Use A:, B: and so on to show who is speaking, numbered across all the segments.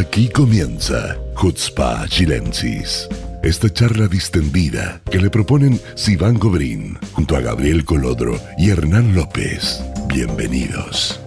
A: Aquí comienza Hutzpa Chilensis. Esta charla distendida que le proponen Sivan Gobrín junto a Gabriel Colodro y Hernán López. Bienvenidos.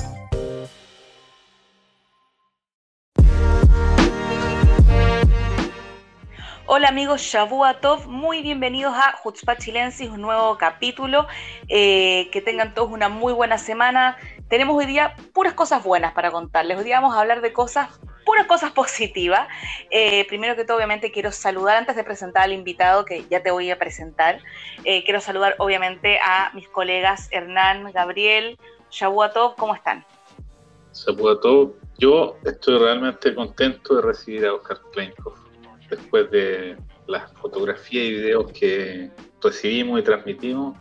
B: Hola amigos Shavuatov, muy bienvenidos a Hutzpah Chilensis, un nuevo capítulo. Eh, que tengan todos una muy buena semana. Tenemos hoy día puras cosas buenas para contarles. Hoy día vamos a hablar de cosas, puras cosas positivas. Eh, primero que todo, obviamente, quiero saludar antes de presentar al invitado, que ya te voy a presentar. Eh, quiero saludar, obviamente, a mis colegas Hernán, Gabriel, Shavuatov. ¿Cómo están?
C: Shavuatov, yo estoy realmente contento de recibir a Oscar Kleinkov después de las fotografías y videos que recibimos y transmitimos,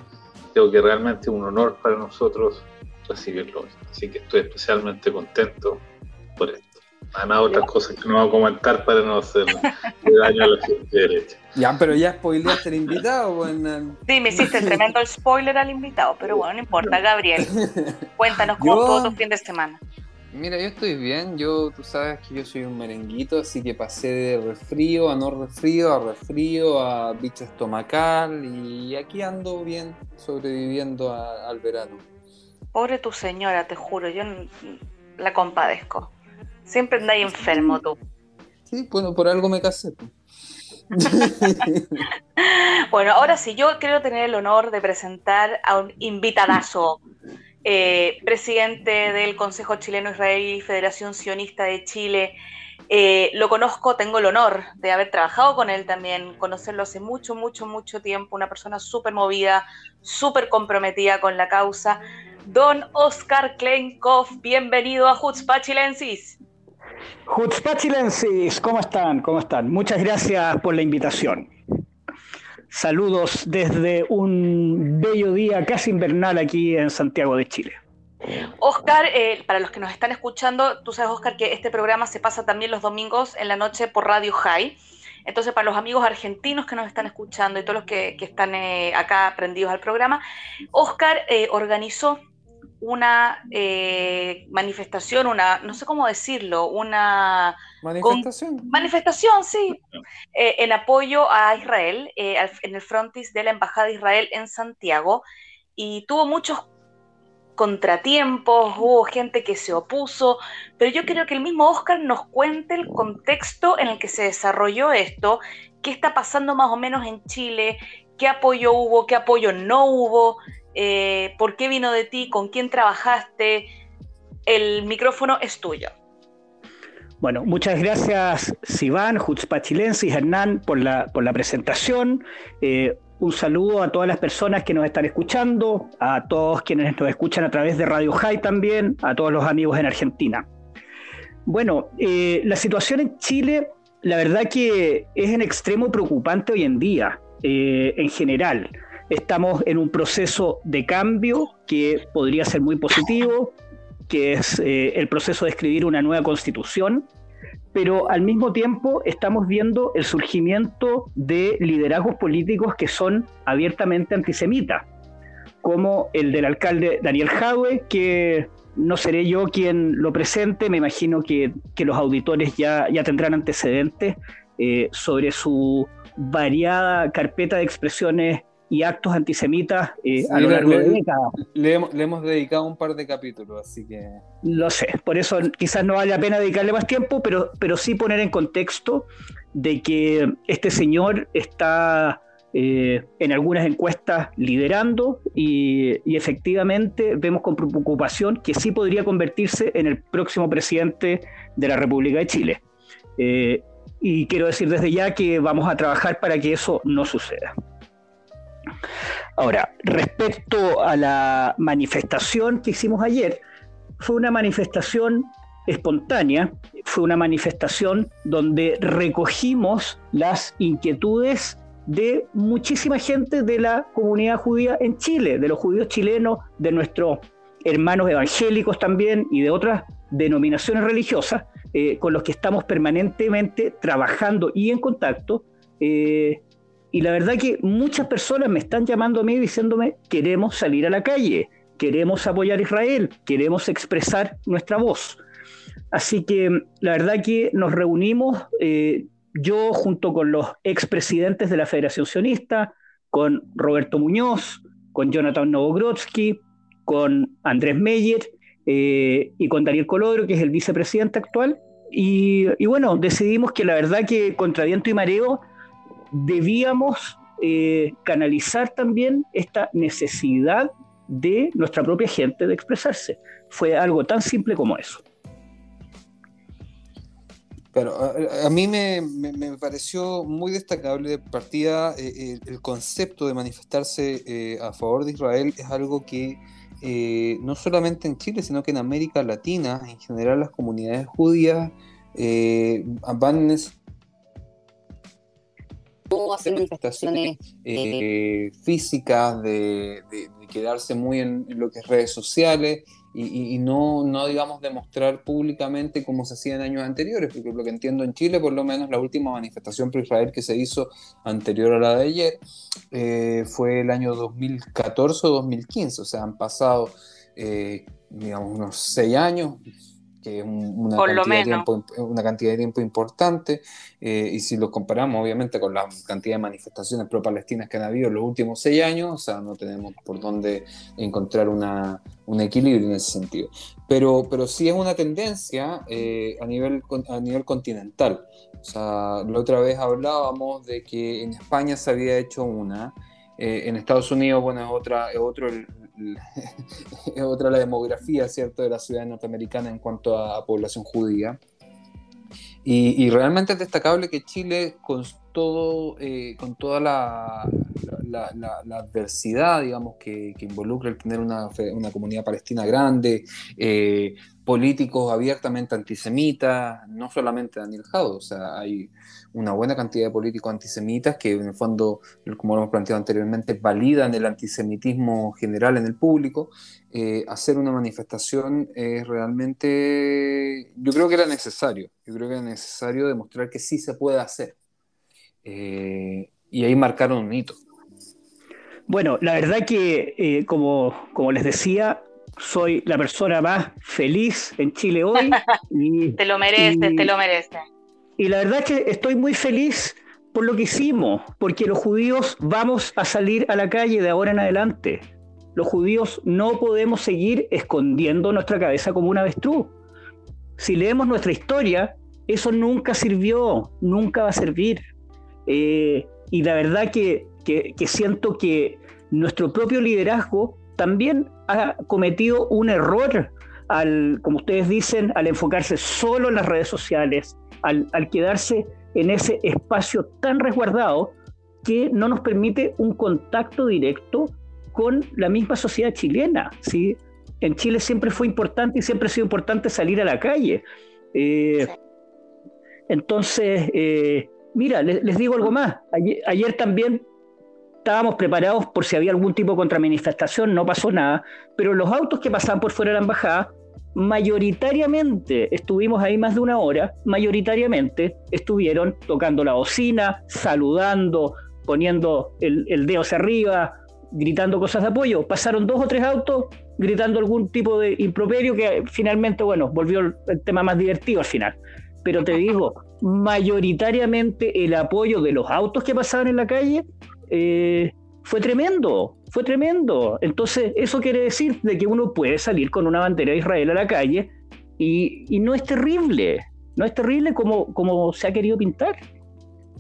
C: creo que realmente es un honor para nosotros recibirlo. Así que estoy especialmente contento por esto. Además, otras cosas que no voy a comentar para no hacer daño a la gente derecha.
D: Ya, pero ya spoileaste al invitado.
B: Sí, me hiciste el tremendo spoiler al invitado, pero bueno, no importa. Gabriel, cuéntanos cómo todo tu fin de semana.
D: Mira, yo estoy bien. Yo, tú sabes que yo soy un merenguito, así que pasé de resfrío a no resfrío, a resfrío, a bicho estomacal y aquí ando bien, sobreviviendo al verano.
B: Pobre tu señora, te juro, yo la compadezco. Siempre andáis enfermo tú.
D: Sí, bueno, por algo me casé.
B: bueno, ahora sí, yo quiero tener el honor de presentar a un invitadazo eh, presidente del Consejo Chileno Israelí, Federación Sionista de Chile. Eh, lo conozco, tengo el honor de haber trabajado con él también, conocerlo hace mucho, mucho, mucho tiempo, una persona súper movida, súper comprometida con la causa. Don Oscar Kleinkov, bienvenido a Hutzpah Chilensis.
E: ¿Cómo están? ¿Cómo están? Muchas gracias por la invitación. Saludos desde un bello día casi invernal aquí en Santiago de Chile.
B: Oscar, eh, para los que nos están escuchando, tú sabes, Oscar, que este programa se pasa también los domingos en la noche por Radio High. Entonces, para los amigos argentinos que nos están escuchando y todos los que, están eh, acá prendidos al programa, Oscar eh, organizó una eh, manifestación, una, no sé cómo decirlo, una...
D: Manifestación.
B: manifestación, sí, eh, en apoyo a Israel, eh, en el frontis de la Embajada de Israel en Santiago, y tuvo muchos contratiempos, hubo gente que se opuso, pero yo creo que el mismo Oscar nos cuente el contexto en el que se desarrolló esto, qué está pasando más o menos en Chile, qué apoyo hubo, qué apoyo no hubo, eh, por qué vino de ti, con quién trabajaste. El micrófono es tuyo.
E: Bueno, muchas gracias Sivan, Jutzpachilense y Hernán por la, por la presentación. Eh, un saludo a todas las personas que nos están escuchando, a todos quienes nos escuchan a través de Radio High también, a todos los amigos en Argentina. Bueno, eh, la situación en Chile, la verdad que es en extremo preocupante hoy en día, en general. Estamos en un proceso de cambio que podría ser muy positivo, que es eh, el proceso de escribir una nueva constitución, pero al mismo tiempo estamos viendo el surgimiento de liderazgos políticos que son abiertamente antisemitas, como el del alcalde Daniel Jaue, que no seré yo quien lo presente, me imagino que, los auditores ya, ya tendrán antecedentes eh, sobre su variada carpeta de expresiones y actos antisemitas eh, a lo largo de décadas.
D: Le, hemos dedicado un par de capítulos, así que...
E: Lo sé, por eso quizás no vale la pena dedicarle más tiempo, pero, pero sí poner en contexto de que este señor está eh, en algunas encuestas liderando y, efectivamente vemos con preocupación que sí podría convertirse en el próximo presidente de la República de Chile. Eh, y quiero decir desde ya que vamos a trabajar para que eso no suceda. Ahora, respecto a la manifestación que hicimos ayer, fue una manifestación espontánea, fue una manifestación donde recogimos las inquietudes de muchísima gente de la comunidad judía en Chile, de los judíos chilenos, de nuestros hermanos evangélicos también y de otras denominaciones religiosas eh, con los que estamos permanentemente trabajando y en contacto eh, y la verdad que muchas personas me están llamando a mí diciéndome, queremos salir a la calle, queremos apoyar a Israel, queremos expresar nuestra voz. Así que la verdad que nos reunimos, eh, yo junto con los expresidentes de la Federación Sionista, con Roberto Muñoz, con Jonathan Novogrodsky, con Andrés Meyer eh, y con Daniel Colodro, que es el vicepresidente actual. Y, bueno, decidimos que la verdad que contra viento y mareo debíamos eh, canalizar también esta necesidad de nuestra propia gente de expresarse. Fue algo tan simple como eso.
D: Pero a, mí me, pareció muy destacable de partida eh, el, concepto de manifestarse eh, a favor de Israel es algo que no solamente en Chile, sino que en América Latina, en general las comunidades judías van hacer manifestaciones físicas, de, quedarse muy en, lo que es redes sociales, y, no, no, digamos, demostrar públicamente como se hacía en años anteriores, porque lo que entiendo en Chile, por lo menos la última manifestación pro Israel que se hizo anterior a la de ayer, eh, fue el año 2014 o 2015, o sea, han pasado, eh, digamos, unos seis años, que es una, cantidad de tiempo, una cantidad de tiempo importante, eh, y si lo comparamos obviamente con la cantidad de manifestaciones pro-palestinas que han habido en los últimos seis años, o sea, no tenemos por dónde encontrar una, un equilibrio en ese sentido. Pero, pero sí es una tendencia eh, a, nivel, a nivel continental. O sea, la otra vez hablábamos de que en España se había hecho una, eh, en Estados Unidos, bueno, es, otra, es otro es otra la demografía, ¿cierto?, de la ciudad norteamericana en cuanto a población judía. Y, realmente es destacable que Chile, todo, eh, con toda la, adversidad, digamos, que, involucra el tener una, una comunidad palestina grande, eh, políticos abiertamente antisemitas, no solamente Daniel Jado, o sea, hay una buena cantidad de políticos antisemitas que en el fondo, como lo hemos planteado anteriormente, validan el antisemitismo general en el público. Eh, hacer una manifestación es realmente, yo creo que era necesario, yo creo que era necesario demostrar que sí se puede hacer. Eh, y ahí marcaron un hito.
E: Bueno, la verdad que, eh, como, como les decía, soy la persona más feliz en Chile hoy.
B: te lo mereces, te lo mereces.
E: Y la verdad es que estoy muy feliz por lo que hicimos, porque los judíos vamos a salir a la calle de ahora en adelante. Los judíos no podemos seguir escondiendo nuestra cabeza como un avestruz. Si leemos nuestra historia, eso nunca sirvió, nunca va a servir. Eh, y la verdad que, que, siento que nuestro propio liderazgo también ha cometido un error al, como ustedes dicen, al enfocarse solo en las redes sociales, al, quedarse en ese espacio tan resguardado que no nos permite un contacto directo con la misma sociedad chilena. ¿sí? En Chile siempre fue importante y siempre ha sido importante salir a la calle. Eh, entonces, eh, mira, les, digo algo más. Ayer, también estábamos preparados por si había algún tipo de contramanifestación, no pasó nada, pero los autos que pasaban por fuera de la embajada mayoritariamente estuvimos ahí más de una hora, mayoritariamente estuvieron tocando la bocina, saludando, poniendo el, dedo hacia arriba, gritando cosas de apoyo. Pasaron dos o tres autos gritando algún tipo de improperio que finalmente, bueno, volvió el, tema más divertido al final. Pero te digo, mayoritariamente el apoyo de los autos que pasaban en la calle eh, fue tremendo, fue tremendo. Entonces, eso quiere decir de que uno puede salir con una bandera de Israel a la calle y, no es terrible, no es terrible como, como se ha querido pintar.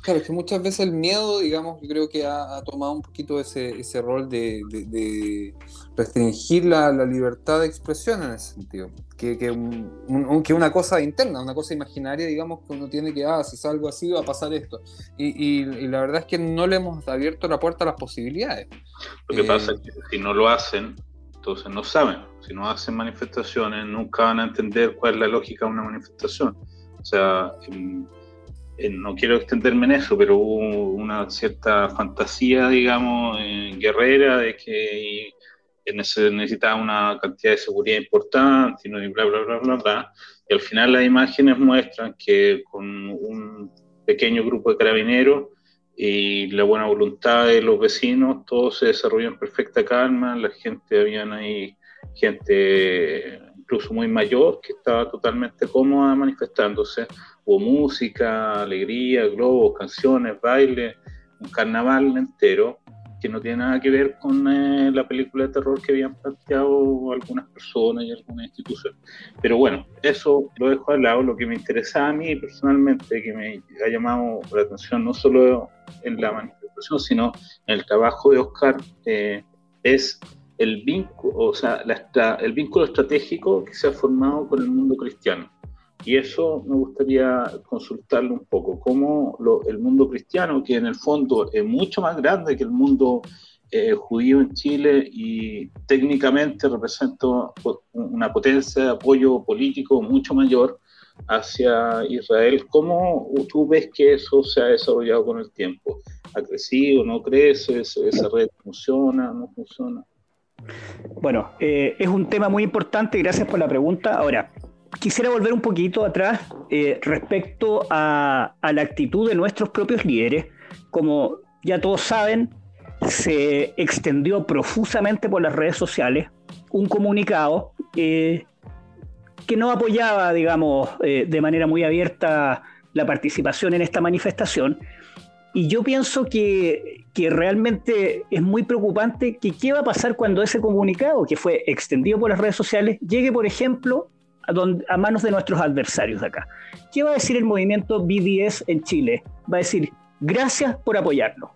D: Claro, es que muchas veces el miedo, digamos, yo creo que ha, tomado un poquito ese, ese rol de, restringir la, libertad de expresión en ese sentido. Que, que, una cosa interna, una cosa imaginaria, digamos, que uno tiene que, ah, si salgo así va a pasar esto. Y, la verdad es que no le hemos abierto la puerta a las posibilidades.
C: Lo que pasa es que si no lo hacen, entonces no saben. Si no hacen manifestaciones, nunca van a entender cuál es la lógica de una manifestación. O sea, eh, no quiero extenderme en eso, pero hubo una cierta fantasía, digamos, guerrera de que necesitaba una cantidad de seguridad importante y bla, bla, bla, bla, bla. Y al final las imágenes muestran que con un pequeño grupo de carabineros y la buena voluntad de los vecinos, todo se desarrolló en perfecta calma, la gente, habían ahí gente incluso muy mayor, que estaba totalmente cómoda manifestándose. Hubo música, alegría, globos, canciones, baile, un carnaval entero que no tiene nada que ver con eh, la película de terror que habían planteado algunas personas y algunas instituciones. Pero bueno, eso lo dejo al lado. Lo que me interesa a mí personalmente, que me ha llamado la atención no solo en la manifestación, sino en el trabajo de Oscar, eh, es el vínculo, o sea, el vínculo estratégico que se ha formado con el mundo cristiano. Y eso me gustaría consultarle un poco, cómo el mundo cristiano, que en el fondo es mucho más grande que el mundo eh, judío en Chile y técnicamente representa una potencia de apoyo político mucho mayor hacia Israel, ¿cómo tú ves que eso se ha desarrollado con el tiempo? ¿Ha crecido, no crece? ¿Esa red funciona, no funciona?
E: Bueno, eh, es un tema muy importante, gracias por la pregunta. Ahora, quisiera volver un poquito atrás eh, respecto a, la actitud de nuestros propios líderes. Como ya todos saben, se extendió profusamente por las redes sociales un comunicado eh, que no apoyaba, digamos, eh, de manera muy abierta la participación en esta manifestación. Y yo pienso que, que, realmente es muy preocupante que qué va a pasar cuando ese comunicado, que fue extendido por las redes sociales, llegue, por ejemplo, a, manos de nuestros adversarios de acá. ¿Qué va a decir el movimiento BDS en Chile? Va a decir, gracias por apoyarlo.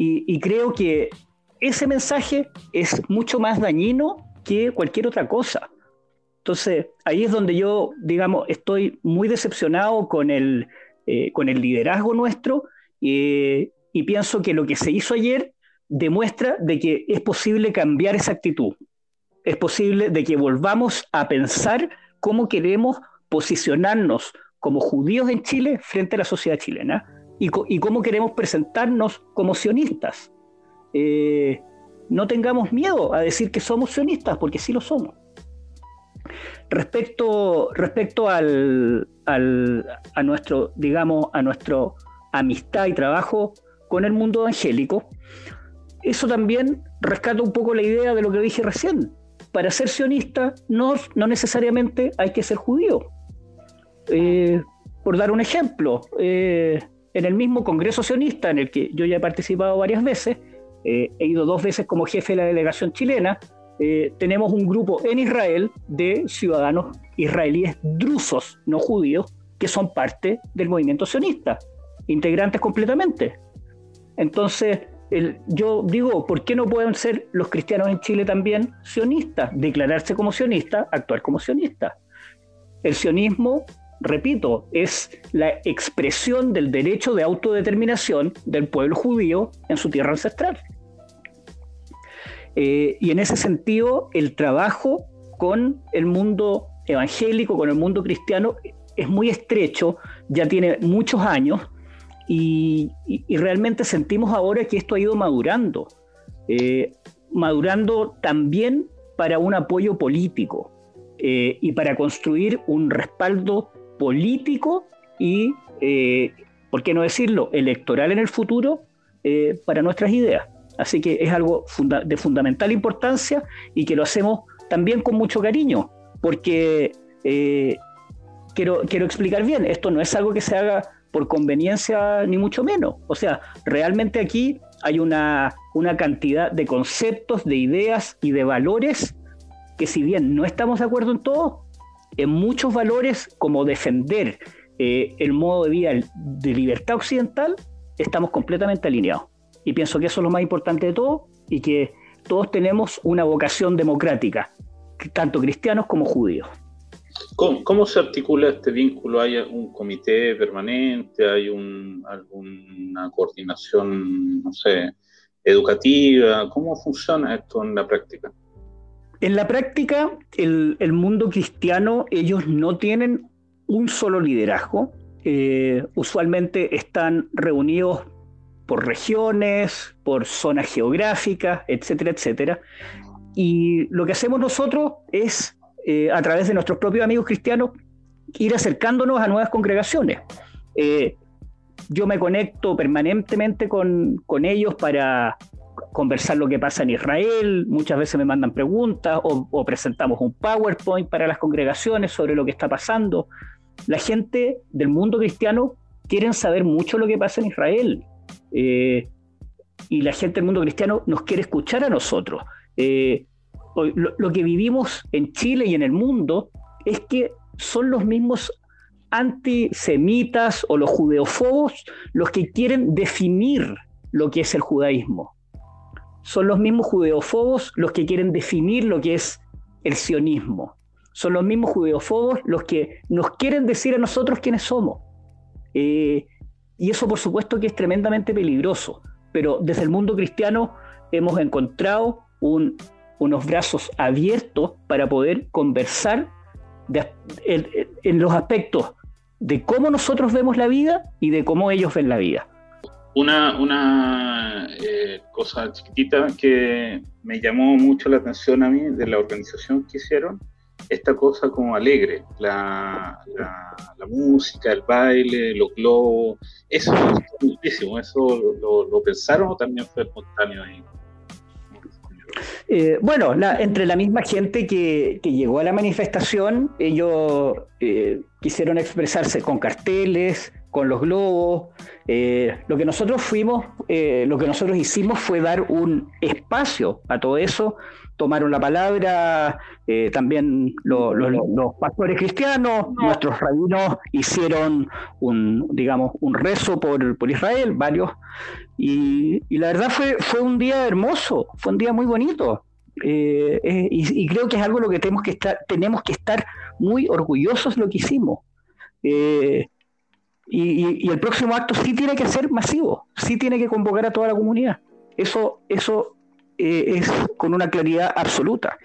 E: Y, creo que ese mensaje es mucho más dañino que cualquier otra cosa. Entonces, ahí es donde yo, digamos, estoy muy decepcionado con el, eh, con el liderazgo nuestro eh, y pienso que lo que se hizo ayer demuestra de que es posible cambiar esa actitud es posible de que volvamos a pensar cómo queremos posicionarnos como judíos en Chile frente a la sociedad chilena y, cómo queremos presentarnos como sionistas. Eh, no tengamos miedo a decir que somos sionistas, porque sí lo somos. Respecto, respecto al, a nuestro, digamos, a nuestro amistad y trabajo con el mundo evangélico, eso también rescata un poco la idea de lo que dije recién para ser sionista no, no necesariamente hay que ser judío. Eh, por dar un ejemplo, eh, en el mismo Congreso sionista en el que yo ya he participado varias veces, eh, he ido dos veces como jefe de la delegación chilena, tenemos un grupo en Israel de ciudadanos israelíes drusos, no judíos, que son parte del movimiento sionista, integrantes completamente. Entonces, yo digo, ¿por qué no pueden ser los cristianos en Chile también sionistas? Declararse como sionistas, actuar como sionistas. El sionismo, repito, es la expresión del derecho de autodeterminación del pueblo judío en su tierra ancestral. Eh, y en ese sentido, el trabajo con el mundo evangélico, con el mundo cristiano, es muy estrecho, ya tiene muchos años, y, realmente sentimos ahora que esto ha ido madurando, eh, madurando también para un apoyo político eh, y para construir un respaldo político y, eh, ¿por qué no decirlo?, electoral en el futuro para nuestras ideas. Así que es algo de fundamental importancia y que lo hacemos también con mucho cariño, porque quiero, quiero explicar bien, esto no es algo que se haga por conveniencia ni mucho menos. O sea, realmente aquí hay una, una cantidad de conceptos, de ideas y de valores que si bien no estamos de acuerdo en todo, en muchos valores como defender eh, el modo de vida de libertad occidental, estamos completamente alineados. Y pienso que eso es lo más importante de todo y que todos tenemos una vocación democrática, tanto cristianos como judíos.
C: ¿Cómo, se articula este vínculo? ¿Hay un comité permanente? ¿Hay alguna coordinación, no sé, educativa? ¿Cómo funciona esto en la práctica?
E: En la práctica, el, mundo cristiano, ellos no tienen un solo liderazgo. Eh, usualmente están reunidos por regiones, por zonas geográficas, etcétera, etcétera. Y lo que hacemos nosotros es eh, a través de nuestros propios amigos cristianos, ir acercándonos a nuevas congregaciones. Eh, yo me conecto permanentemente con, ellos para conversar lo que pasa en Israel, muchas veces me mandan preguntas o, presentamos un PowerPoint para las congregaciones sobre lo que está pasando. La gente del mundo cristiano quiere saber mucho lo que pasa en Israel. Eh, y la gente del mundo cristiano nos quiere escuchar a nosotros. Eh, lo, que vivimos en Chile y en el mundo es que son los mismos antisemitas o los judeofobos los que quieren definir lo que es el judaísmo. Son los mismos judeofobos los que quieren definir lo que es el sionismo. Son los mismos judeofobos los que nos quieren decir a nosotros quiénes somos. Eh, y eso por supuesto que es tremendamente peligroso, pero desde el mundo cristiano hemos encontrado unos brazos abiertos para poder conversar en los aspectos de cómo nosotros vemos la vida y de cómo ellos ven la vida.
C: Una, una eh, cosa chiquitita que me llamó mucho la atención a mí de la organización que hicieron, esta cosa como alegre, la, la, música, el baile, los globos, eso es muchísimo, eso lo, lo pensaron o también fue espontáneo ahí.
E: Eh, bueno, entre la misma gente que, llegó a la manifestación, ellos eh, quisieron expresarse con carteles, con los globos. Eh, lo que nosotros fuimos, lo que nosotros hicimos fue dar un espacio a todo eso. Tomaron la palabra también los pastores cristianos, nuestros rabinos hicieron un, digamos, un rezo por, por Israel, varios y, la verdad fue, fue un día hermoso, fue un día muy bonito. Eh, eh, y, creo que es algo lo que tenemos que estar, tenemos que estar muy orgullosos de lo que hicimos. Eh, y, el próximo acto sí tiene que ser masivo, sí tiene que convocar a toda la comunidad. Eso, eso es con una claridad absoluta.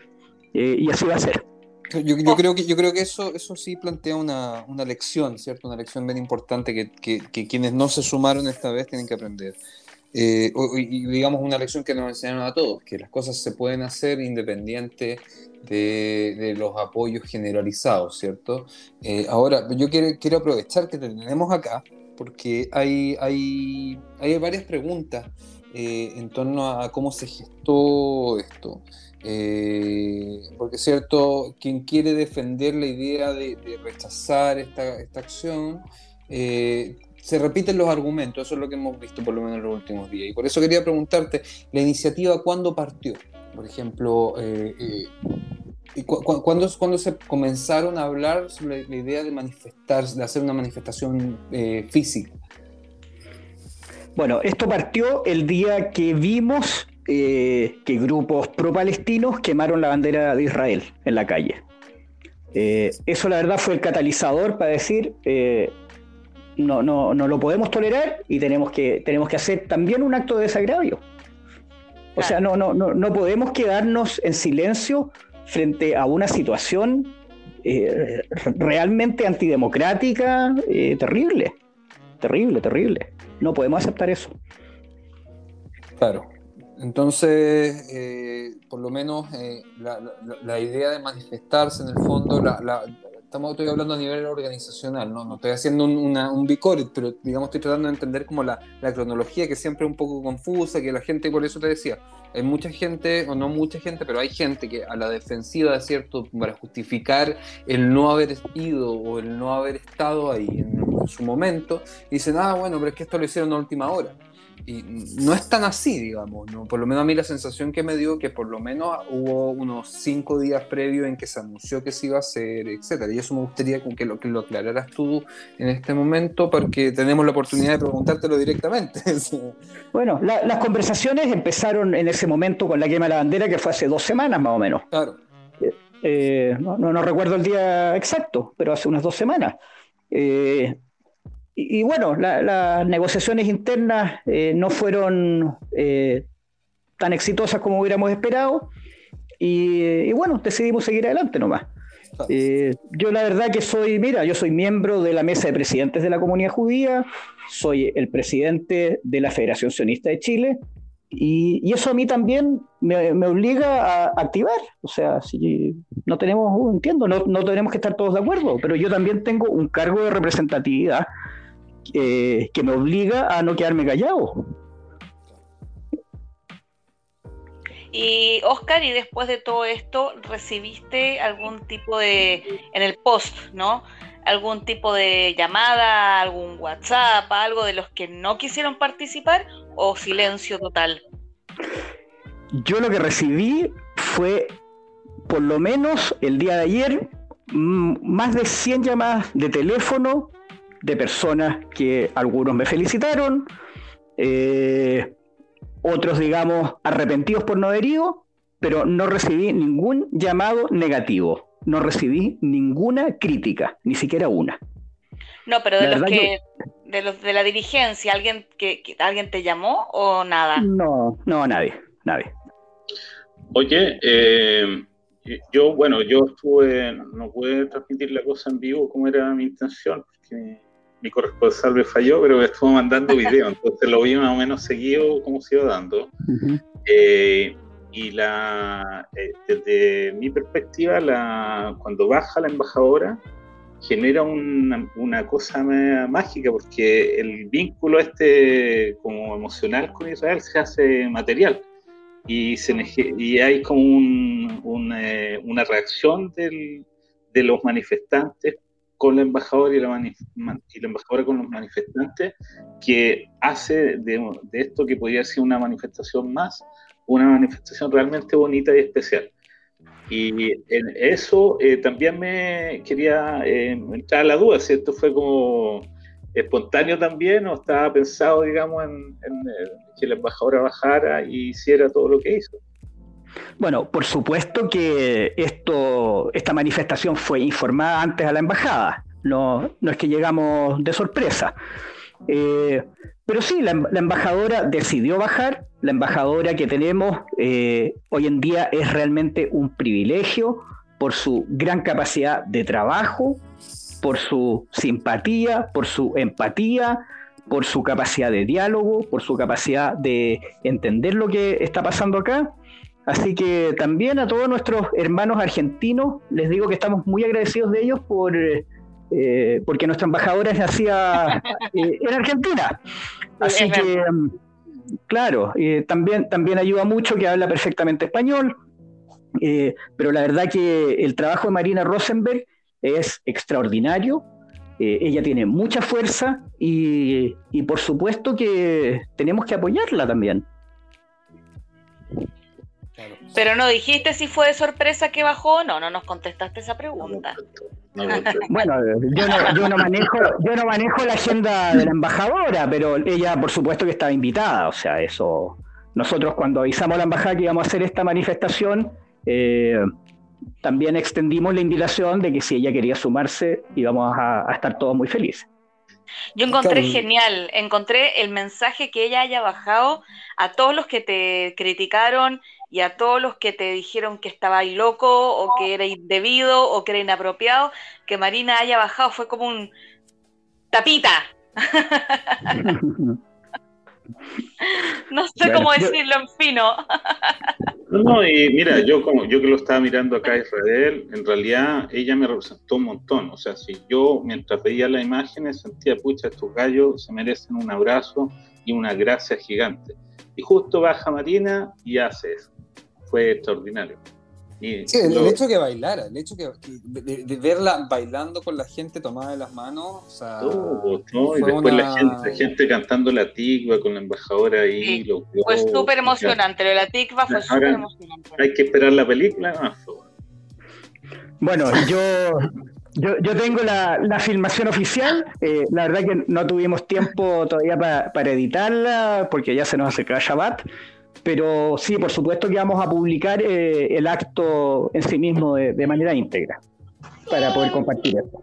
E: y así va a ser.
D: Yo, yo, creo que, yo creo que eso, eso sí plantea una, una lección, ¿cierto? Una lección bien importante que, que, que, quienes no se sumaron esta vez tienen que aprender. Eh, y digamos una lección que nos enseñaron a todos, que las cosas se pueden hacer independiente de, los apoyos generalizados, ¿cierto? Eh, ahora, yo quiero, quiero aprovechar que te tenemos acá, porque hay, hay, hay varias preguntas eh, en torno a cómo se gestó esto. porque cierto, quien quiere defender la idea de, rechazar esta, esta acción, se repiten los argumentos, eso es lo que hemos visto por lo menos en los últimos días. Y por eso quería preguntarte, ¿la iniciativa cuándo partió? Por ejemplo, eh, eh, ¿cuándo, se comenzaron a hablar sobre la idea de manifestar, de hacer una manifestación eh, física?
E: Bueno, esto partió el día que vimos que grupos pro-palestinos quemaron la bandera de Israel en la calle. eso la verdad fue el catalizador para decir, no, no, no lo podemos tolerar y tenemos que, tenemos que hacer también un acto de desagravio. O sea, no, no, no, no podemos quedarnos en silencio frente a una situación eh, realmente antidemocrática, eh, terrible, terrible, terrible. No podemos aceptar eso.
D: Claro. Entonces, eh, por lo menos la, la, idea de manifestarse en el fondo, la, estamos estoy hablando a nivel organizacional, no, no estoy haciendo un, una, un pero digamos estoy tratando de entender como la, la, cronología que siempre es un poco confusa, que la gente, por eso te decía, hay mucha gente, o no mucha gente, pero hay gente que a la defensiva, ¿cierto?, para justificar el no haber ido o el no haber estado ahí en, en su momento, dicen, ah, bueno, pero es que esto lo hicieron a última hora. Y no es tan así, digamos, ¿no? Por lo menos a mí la sensación que me dio que por lo menos hubo unos cinco días previos en que se anunció que se iba a hacer, etcétera. Y eso me gustaría que lo, que lo aclararas tú en este momento, porque tenemos la oportunidad de preguntártelo directamente.
E: bueno, las conversaciones empezaron en ese momento con la quema de la bandera, que fue hace dos semanas más o menos.
D: Claro.
E: Eh, no, no, recuerdo el día exacto, pero hace unas dos semanas. Eh, y, bueno, las negociaciones internas eh, no fueron eh, tan exitosas como hubiéramos esperado. Y, bueno, decidimos seguir adelante nomás. Eh, yo la verdad que soy, mira, yo soy miembro de la mesa de presidentes de la comunidad judía, soy el presidente de la Federación Sionista de Chile y, eso a mí también me, obliga a activar. O sea, si no tenemos, entiendo, no, no tenemos que estar todos de acuerdo, pero yo también tengo un cargo de representatividad que me obliga a no quedarme callado.
B: Y Oscar, y después de todo esto, ¿recibiste algún tipo de, en el post, ¿no? algún tipo de llamada, algún WhatsApp, algo de los que no quisieron participar o silencio total?
E: Yo lo que recibí fue, por lo menos el día de ayer, más de 100 llamadas de teléfono de personas que algunos me felicitaron, eh, otros, digamos, arrepentidos por no haber ido, pero no recibí ningún llamado negativo no recibí ninguna crítica, ni siquiera una.
B: No, pero de los que, de los de la dirigencia, ¿alguien que, alguien te llamó o nada?
E: No, no, nadie, nadie.
C: Oye, eh, yo, bueno, yo estuve, no pude transmitir la cosa en vivo como era mi intención, porque mi corresponsal me falló, pero me estuvo mandando video, entonces lo vi más o menos seguido como se iba dando. Y la, eh, desde mi perspectiva, la, cuando baja la embajadora, genera una, una, cosa mágica porque el vínculo este como emocional con Israel se hace material. Y, se, y hay como un, eh, una reacción del, de los manifestantes con la embajadora y la, y la embajadora con los manifestantes que hace de, de esto que podría ser una manifestación más una manifestación realmente bonita y especial. Y en eso eh, también me quería eh, entrar a la duda, si esto fue como espontáneo también o estaba pensado, digamos, en, eh, que la embajadora bajara y hiciera todo lo que hizo.
E: Bueno, por supuesto que esto, esta manifestación fue informada antes a la embajada, no, no es que llegamos de sorpresa. pero sí, la, la embajadora decidió bajar, la embajadora que tenemos eh, hoy en día es realmente un privilegio por su gran capacidad de trabajo, por su simpatía, por su empatía, por su capacidad de diálogo, por su capacidad de entender lo que está pasando acá. Así que también a todos nuestros hermanos argentinos les digo que estamos muy agradecidos de ellos por, eh, porque nuestra embajadora es nacida eh, en Argentina. Así que Claro, también, también ayuda mucho que habla perfectamente español, eh, pero la verdad que el trabajo de Marina Rosenberg es extraordinario, eh, ella tiene mucha fuerza y, y por supuesto que tenemos que apoyarla también.
B: Pero no dijiste si fue de sorpresa que bajó, no, no nos contestaste esa pregunta.
E: bueno, yo no, yo no, manejo, yo no manejo la agenda de la embajadora, pero ella por supuesto que estaba invitada, o sea, eso. Nosotros cuando avisamos a la embajada que íbamos a hacer esta manifestación, eh, también extendimos la invitación de que si ella quería sumarse íbamos a estar todos muy felices.
B: Yo encontré genial, encontré el mensaje que ella haya bajado a todos los que te criticaron y a todos los que te dijeron que estaba ahí loco o que era indebido o que era inapropiado, que Marina haya bajado fue como un tapita. no sé cómo decirlo en fino.
C: No, y mira, yo como yo que lo estaba mirando acá a Israel, en realidad ella me representó un montón. O sea, si yo mientras veía las imágenes sentía, pucha, estos gallos se merecen un abrazo y una gracia gigante. Y justo baja Marina y hace eso. Fue extraordinario
D: sí, el, hecho que bailara, el hecho que, de, verla bailando con la gente tomada de las manos, o sea,
C: y después la, gente, gente, cantando la tigua con la embajadora ahí.
B: fue súper emocionante, la tigua fue súper emocionante.
C: Hay que esperar la película,
E: Bueno, yo, yo, tengo la, la, filmación oficial. Eh, la verdad que no tuvimos tiempo todavía para editarla porque ya se nos acerca Shabbat. Pero sí, por supuesto que vamos a publicar eh, el acto en sí mismo de, manera íntegra para poder compartir esto.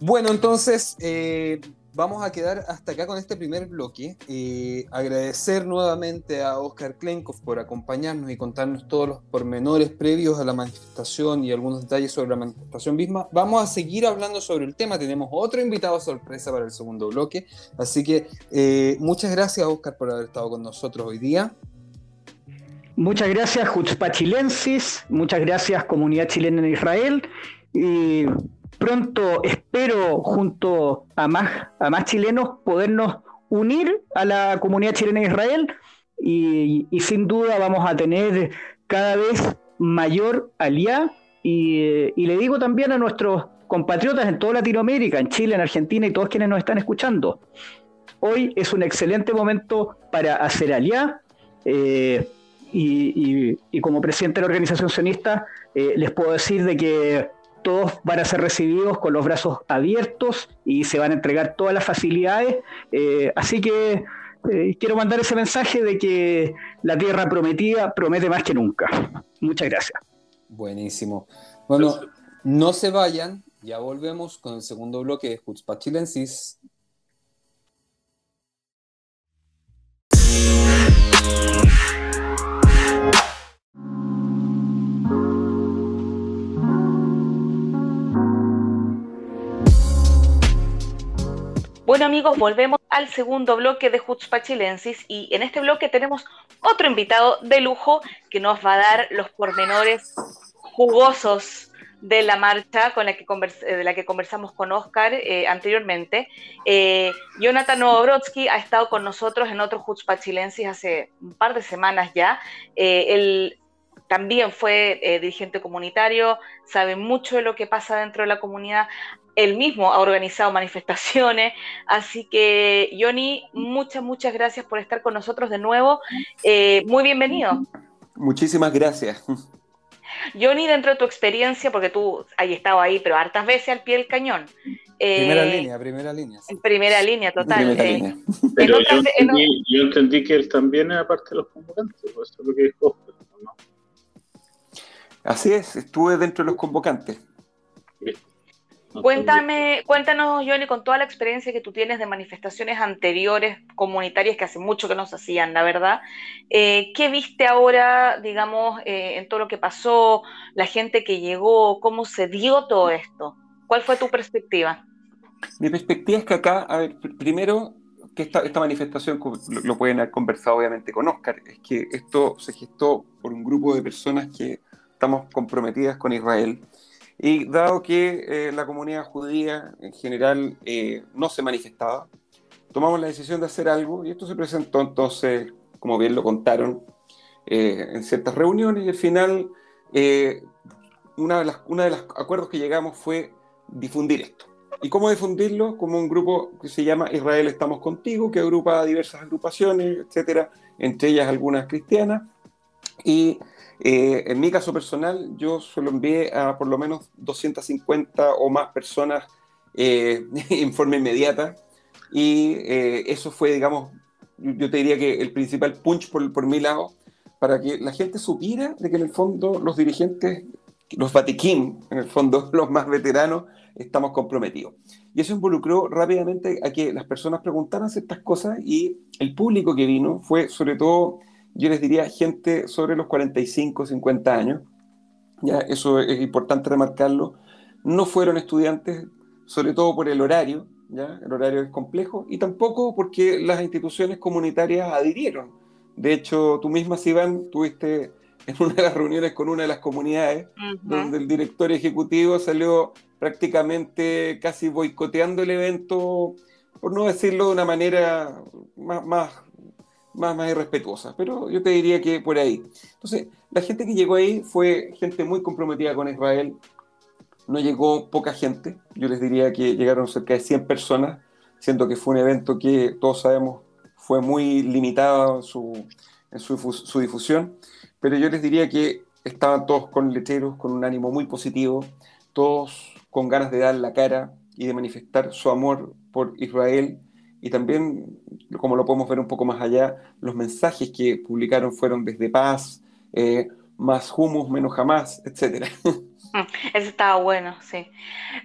D: Bueno, entonces eh, vamos a quedar hasta acá con este primer bloque. Eh, agradecer nuevamente a Oscar Klenkov por acompañarnos y contarnos todos los pormenores previos a la manifestación y algunos detalles sobre la manifestación misma. Vamos a seguir hablando sobre el tema. Tenemos otro invitado sorpresa para el segundo bloque. Así que eh, muchas gracias, Oscar, por haber estado con nosotros hoy día.
E: Muchas gracias, Jutzpa Chilensis. Muchas gracias, comunidad chilena en Israel. Y pronto espero junto a más, a más chilenos podernos unir a la comunidad chilena en Israel y, sin duda vamos a tener cada vez mayor aliá y, le digo también a nuestros compatriotas en toda Latinoamérica, en Chile, en Argentina y todos quienes nos están escuchando, hoy es un excelente momento para hacer aliá. Eh, y, como presidente de la organización sionista eh, les puedo decir de que todos van a ser recibidos con los brazos abiertos y se van a entregar todas las facilidades. Eh, así que quiero mandar ese mensaje de que la tierra prometida promete más que nunca. Muchas gracias.
D: Buenísimo. Bueno, no se vayan, ya volvemos con el segundo bloque de Jutzpah Chilensis.
B: Bueno amigos, volvemos al segundo bloque de Jutzpah Chilensis y en este bloque tenemos otro invitado de lujo que nos va a dar los pormenores jugosos de la marcha con la que de la que conversamos con Oscar eh, anteriormente. Eh, Jonathan Novobrodsky ha estado con nosotros en otro Jutzpah Chilensis hace un par de semanas ya. Eh, él también fue dirigente comunitario, sabe mucho de lo que pasa dentro de la comunidad, él mismo ha organizado manifestaciones. Así que, Johnny, muchas, muchas gracias por estar con nosotros de nuevo. Eh, muy bienvenido.
F: Muchísimas gracias.
B: Johnny, dentro de tu experiencia, porque tú has estado ahí, pero hartas veces al pie del cañón.
D: Eh, primera línea, primera línea.
B: En primera línea, total.
C: Eh, pero yo, entendí, que él también era parte de los convocantes, eso es lo que dijo. ¿no?
F: Así es, estuve dentro de los convocantes.
B: Cuéntame, cuéntanos, Johnny, con toda la experiencia que tú tienes de manifestaciones anteriores comunitarias que hace mucho que no se hacían, la verdad. Eh, ¿Qué viste ahora, digamos, eh, en todo lo que pasó, la gente que llegó, cómo se dio todo esto? ¿Cuál fue tu perspectiva?
F: Mi perspectiva es que acá, a ver, primero, que esta, esta manifestación, lo, lo pueden haber conversado obviamente con Oscar, es que esto se gestó por un grupo de personas que estamos comprometidas con Israel y dado que eh, la comunidad judía en general eh, no se manifestaba, tomamos la decisión de hacer algo y esto se presentó entonces, como bien lo contaron, eh, en ciertas reuniones y al final una de, las, una de los acuerdos que llegamos fue difundir esto. ¿Y cómo difundirlo? Como un grupo que se llama Israel Estamos Contigo, que agrupa diversas agrupaciones, etcétera, entre ellas algunas cristianas. Y eh, en mi caso personal, yo solo envié a por lo menos 250 o más personas eh, en forma inmediata y eh, eso fue, digamos, yo te diría que el principal punch por, por mi lado, para que la gente supiera de que en el fondo los dirigentes, los Vatiquín, en el fondo los más veteranos, estamos comprometidos. Y eso involucró rápidamente a que las personas preguntaran ciertas cosas y el público que vino fue sobre todo yo les diría gente sobre los 45, 50 años, ya eso es importante remarcarlo, no fueron estudiantes, sobre todo por el horario, ¿ya? el horario es complejo, y tampoco porque las instituciones comunitarias adhirieron. De hecho, tú misma, Sivan, tuviste en una de las reuniones con una de las comunidades, donde el director ejecutivo salió prácticamente casi boicoteando el evento, por no decirlo de una manera más, más más, más irrespetuosa, pero yo te diría que por ahí. Entonces, la gente que llegó ahí fue gente muy comprometida con Israel, no llegó poca gente, yo les diría que llegaron cerca de 100 personas, siendo que fue un evento que todos sabemos fue muy limitado su, en su, su difusión, pero yo les diría que estaban todos con letreros, con un ánimo muy positivo, todos con ganas de dar la cara y de manifestar su amor por Israel y también, como lo podemos ver un poco más allá, los mensajes que publicaron fueron desde paz, eh, más humus, menos jamás, etc.
B: Mm, eso estaba bueno, sí.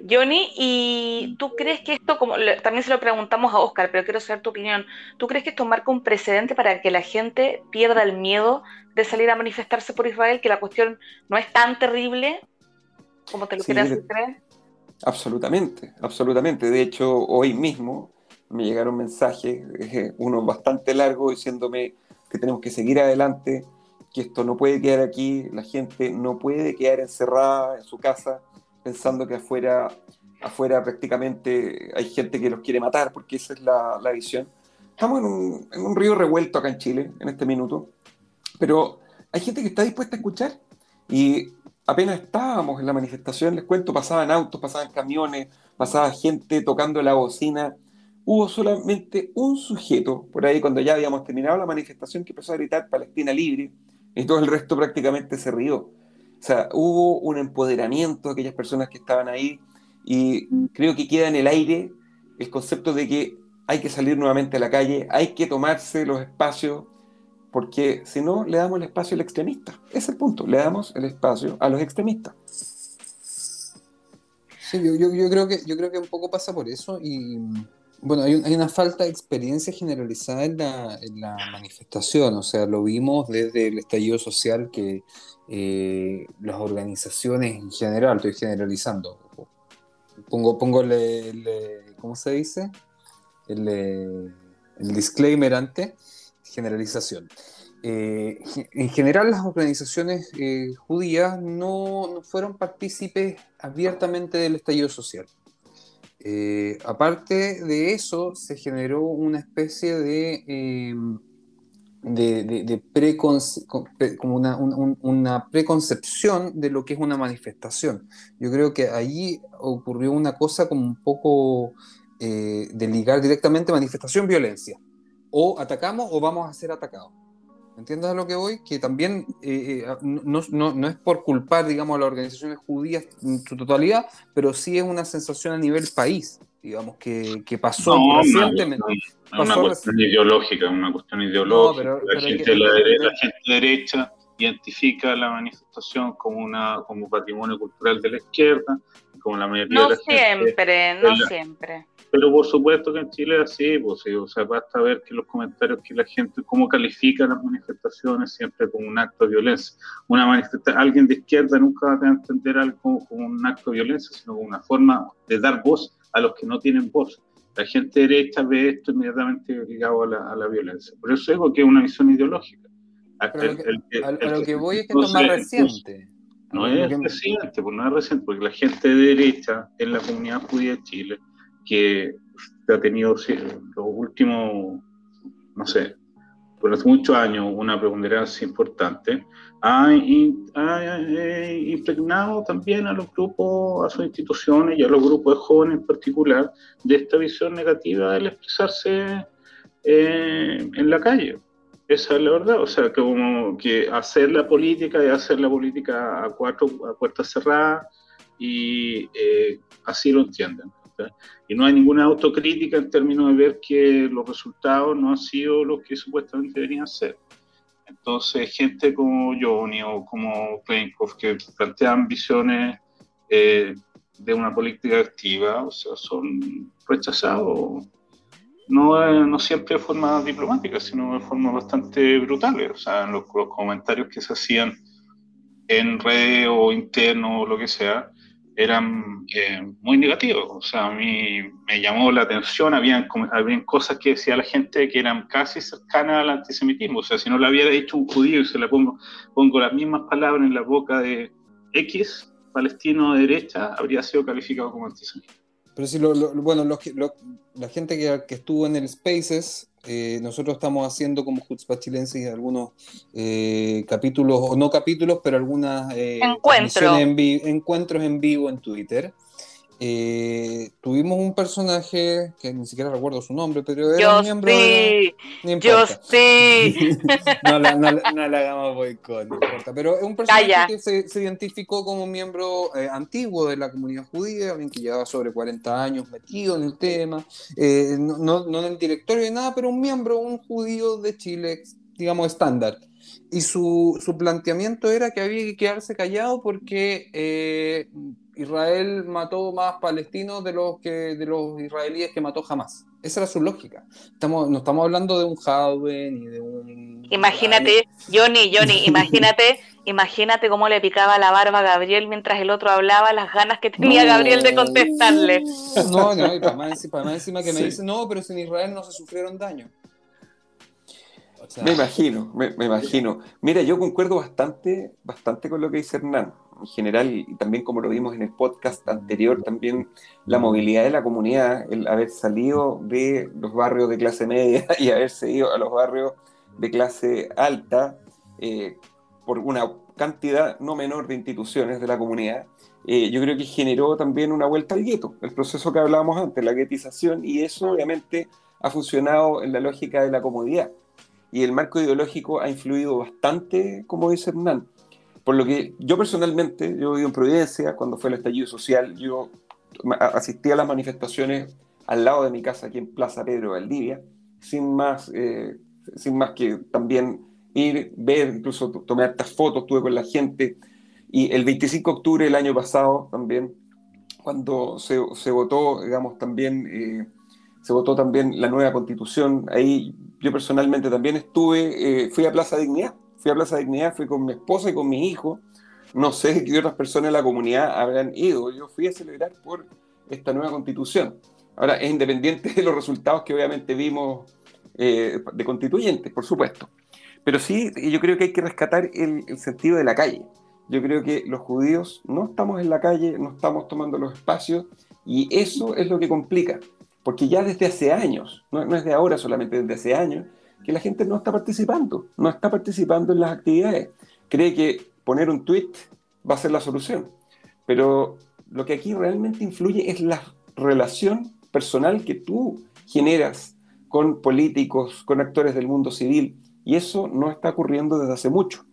B: Johnny, ¿y tú crees que esto, como también se lo preguntamos a Oscar, pero quiero saber tu opinión, ¿tú crees que esto marca un precedente para que la gente pierda el miedo de salir a manifestarse por Israel, que la cuestión no es tan terrible como te lo quieras creer?
F: Absolutamente, absolutamente. De hecho, hoy mismo me llegaron mensajes, eh, uno bastante largo, diciéndome que tenemos que seguir adelante, que esto no puede quedar aquí, la gente no puede quedar encerrada en su casa pensando que afuera, afuera prácticamente hay gente que los quiere matar, porque esa es la, la visión. estamos en un, en un río revuelto acá en Chile en este minuto, pero hay gente que está dispuesta a escuchar y apenas estábamos en la manifestación, les cuento, pasaban autos, pasaban camiones, pasaba gente tocando la bocina. Hubo solamente un sujeto por ahí cuando ya habíamos terminado la manifestación que empezó a gritar Palestina libre y todo el resto prácticamente se rió. O sea, hubo un empoderamiento de aquellas personas que estaban ahí y creo que queda en el aire el concepto de que hay que salir nuevamente a la calle, hay que tomarse los espacios, porque si no, le damos el espacio al extremista. Ese es el punto, le damos el espacio a los extremistas.
D: Sí, yo, yo, yo creo que, yo creo que un poco pasa por eso y bueno, hay, un- hay una falta de experiencia generalizada en la, en la manifestación, o sea, lo vimos desde el estallido social que eh, las organizaciones en general, estoy generalizando, pongo, pongo el, el, ¿cómo se dice? El, el disclaimer antes, generalización. Eh, en general las organizaciones eh, judías no, no fueron partícipes abiertamente del estallido social. Eh, aparte de eso, se generó una especie de, de, preconcepción de lo que es una manifestación. Yo creo que allí ocurrió una cosa como un poco eh, de ligar directamente manifestación-violencia. O atacamos o vamos a ser atacados. ¿Entiendes a lo que voy? Que también eh, eh, no, no- no es por culpar, digamos, a las organizaciones judías en su totalidad, pero sí es una sensación a nivel país, digamos, que, que pasó
C: No,
D: recientemente.
C: es una cuestión ideológica, una cuestión ideológica.
D: pero-
C: la,
D: pero
C: gente
D: que-
C: la, la gente derecha identifica la manifestación como una como patrimonio cultural de la izquierda, como la mayoría
B: No
C: de la gente.
B: siempre, no siempre.
C: Pero por supuesto que en Chile es así, pues, sí, o sea, basta ver que los comentarios que la gente, cómo califica las manifestaciones siempre como un acto de violencia. Una manifesta alguien de izquierda nunca va a entender algo como, como un acto de violencia, sino como una forma de dar voz a los que no tienen voz. La gente derecha ve esto inmediatamente ligado a la, a la violencia. Por eso digo que es una visión ideológica.
D: Pero lo que-
C: El- el-
D: a, lo que voy es que esto es más reciente.
C: No
D: Lo
C: es
D: que-
C: reciente, pues no es reciente, porque la gente de derecha en la comunidad judía de Chile, que ha tenido sí, los últimos, no sé, durante muchos años una preponderancia importante, ha, in- ha, eh, impregnado también a los grupos, a sus instituciones y a los grupos de jóvenes en particular de esta visión negativa del expresarse eh, en la calle. Esa es la verdad, o sea, que como que hacer la política y hacer la política a cuatro a puertas cerradas y eh, así lo entienden. ¿sí? Y no hay ninguna autocrítica en términos de ver que los resultados no han sido los que supuestamente deberían ser. Entonces, gente como Johnny o como Klenkov que plantean visiones eh, de una política activa, o sea, son rechazados no, no siempre de forma diplomática, sino de forma bastante brutal. O sea, los, comentarios que se hacían en redes o interno o lo que sea, eran eh, muy negativos. O sea, a mí me llamó la atención, habían, habían cosas que decía la gente que eran casi cercanas al antisemitismo. O sea, si no lo hubiera dicho un judío y se le pongo, pongo las mismas palabras en la boca de X palestino de derecha, habría sido calificado como antisemita.
D: Pero si lo, lo- bueno, lo- la gente que, que estuvo en el Spaces, eh, nosotros estamos haciendo como Jutzpah Chilensis algunos eh, capítulos, o no capítulos, pero algunas eh,
B: Encuentro.
D: en encuentros en vivo en Twitter. Eh, tuvimos un personaje que ni siquiera recuerdo su nombre, pero era
B: Yo
D: un miembro de
B: sí,
D: la- no
B: yo sí.
D: no, la- no no le hagamos boicot, no importa. Pero es un personaje
B: Calla.
D: que se, se identificó como un miembro eh, antiguo de la comunidad judía, alguien que llevaba sobre 40 años metido en el tema, eh, no, no- en el directorio de nada, pero un miembro, un judío de Chile, digamos, estándar. Y su, su planteamiento era que había que quedarse callado porque eh, Israel mató más palestinos de los, que, de los israelíes que mató jamás. Esa era su lógica. Estamos, no estamos hablando de un Jadwe ni de un.
B: Imagínate, Johnny, Johnny, imagínate, imagínate cómo le picaba la barba a Gabriel mientras el otro hablaba, las ganas que tenía
D: No.
B: Gabriel de contestarle.
D: No, no, y para más, para más encima que me dice, no, pero si en Israel no se sufrieron daño. O sea,
F: Me imagino, me, me imagino. Mira, yo concuerdo bastante, bastante con lo que dice Hernán. En general, y también como lo vimos en el podcast anterior, también la movilidad de la comunidad, el haber salido de los barrios de clase media y haberse ido a los barrios de clase alta eh, por una cantidad no menor de instituciones de la comunidad, eh, yo creo que generó también una vuelta al gueto, el proceso que hablábamos antes, la guetización, y eso obviamente ha funcionado en la lógica de la comodidad. Y el marco ideológico ha influido bastante, como dice. Por lo que yo personalmente, yo vivo en Providencia, cuando fue el estallido social, yo asistí a las manifestaciones al lado de mi casa, aquí en Plaza Pedro Valdivia, sin más, eh, sin más que también ir, ver, incluso tomar estas fotos, estuve con la gente. Y el 25 de octubre del año pasado también, cuando se, se votó, digamos, también, eh, se votó también la nueva constitución, ahí yo personalmente también estuve, eh, fui a Plaza Dignidad fui a Plaza Dignidad, fui con mi esposa y con mi hijo. No sé qué otras personas de la comunidad habrán ido. Yo fui a celebrar por esta nueva constitución. Ahora, es independiente de los resultados que obviamente vimos eh, de constituyentes, por supuesto. Pero sí, yo creo que hay que rescatar el, el, sentido de la calle. Yo creo que los judíos no estamos en la calle, no estamos tomando los espacios, y eso es lo que complica. Porque ya desde hace años, no, no es de ahora solamente, desde hace años, que la gente no está participando, no está participando en las actividades. Cree que poner un tweet va a ser la solución. Pero lo que aquí realmente influye es la relación personal que tú generas con políticos, con actores del mundo civil. Y eso no está ocurriendo desde hace mucho.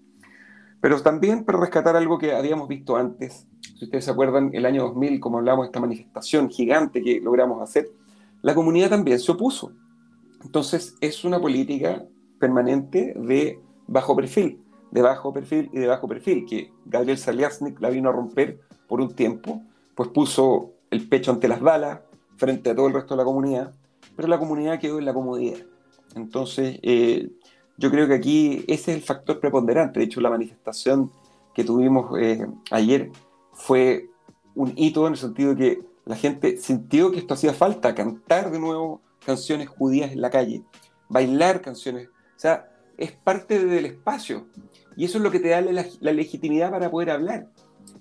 F: Pero también para rescatar algo que habíamos visto antes, si ustedes se acuerdan, el año 2000, como hablamos de esta manifestación gigante que logramos hacer, la comunidad también se opuso. Entonces, es una política permanente de bajo perfil, de bajo perfil y de bajo perfil, que Gabriel Saliasnik la vino a romper por un tiempo, pues puso el pecho ante las balas frente a todo el resto de la comunidad, pero la comunidad quedó en la comodidad. Entonces, eh, yo creo que aquí ese es el factor preponderante. De hecho, la manifestación que tuvimos eh, ayer fue un hito en el sentido de que la gente sintió que esto hacía falta, cantar de nuevo canciones judías en la calle, bailar canciones, o sea, es parte del espacio. Y eso es lo que te da la, legitimidad para poder hablar.